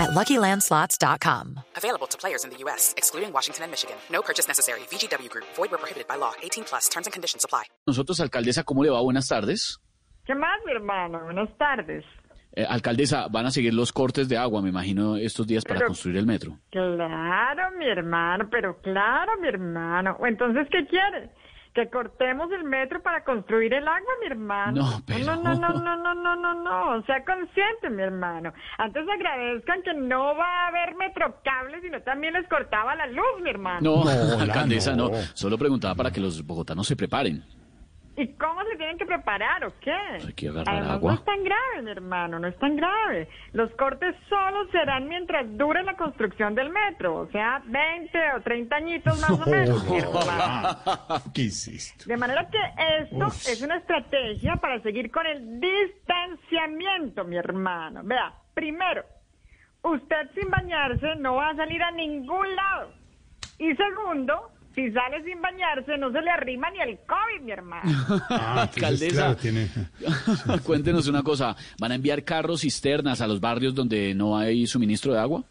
at LuckyLandSlots.com. Available to players in the U.S., excluding Washington and Michigan. No purchase necessary. VGW Group. Void where prohibited by law. 18 plus. Terms and conditions apply. Nosotros, alcaldesa, ¿cómo le va? Buenas tardes. ¿Qué más, mi hermano? Buenas tardes. Eh, alcaldesa, van a seguir los cortes de agua, me imagino, estos días para Pero- construir el metro. Claro, mi hermano, pero claro, mi hermano. O Entonces, ¿qué quiere? ¿Que cortemos el metro para construir el agua, mi hermano? No, pero- No, no, no, no, no, no, no, no. Sea consciente, mi hermano. Antes agradezcan que no va a haber metrocables, sino también les cortaba la luz, mi hermano. No, hola, alcaldesa, no. no. Solo preguntaba para que los bogotanos se preparen. ¿Y cómo se tienen que preparar o qué? Hay que agarrar Además, agua. no es tan grave, mi hermano, no es tan grave. Los cortes solo serán mientras dure la construcción del metro, o sea, 20 o 30 añitos más o menos, mi hermano. ¿Qué esto? De manera que esto es una estrategia para seguir con el distanciamiento, mi hermano. Vea, primero, usted sin bañarse no va a salir a ningún lado. Y segundo, si sale sin bañarse no se le arrima ni el COVID, mi hermano. Ah, Alcaldesa. claro, tiene... Cuéntenos una cosa. ¿Van a enviar carros cisternas a los barrios donde no hay suministro de agua?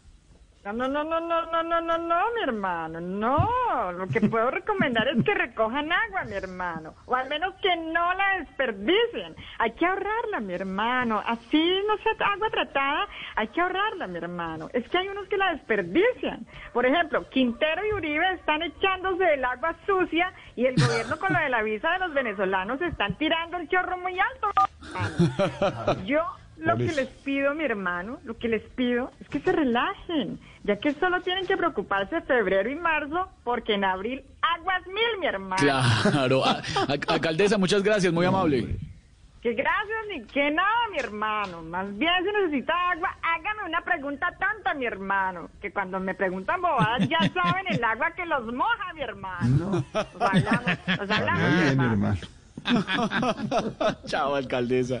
No, no, no, no, no, no, no, no, no, mi hermano, no. Lo que puedo recomendar es que recojan agua, mi hermano, o al menos que no la desperdicien. Hay que ahorrarla, mi hermano. Así no sea agua tratada, hay que ahorrarla, mi hermano. Es que hay unos que la desperdician. Por ejemplo, Quintero y Uribe están echándose el agua sucia y el gobierno con lo de la visa de los venezolanos están tirando el chorro muy alto. mi hermano. Yo lo que les pido, mi hermano, lo que les pido es que se relajen, ya que solo tienen que preocuparse de febrero y marzo, porque en abril aguas mil, mi hermano. Claro. A- a- alcaldesa, muchas gracias, muy amable. Que gracias ni que nada, mi hermano. Más bien si necesita agua, hágame una pregunta tonta, mi hermano. Que cuando me preguntan bobadas ya saben el agua que los moja, mi hermano. Nos hablamos, nos hablamos, Está mi hermano. Chao, alcaldesa.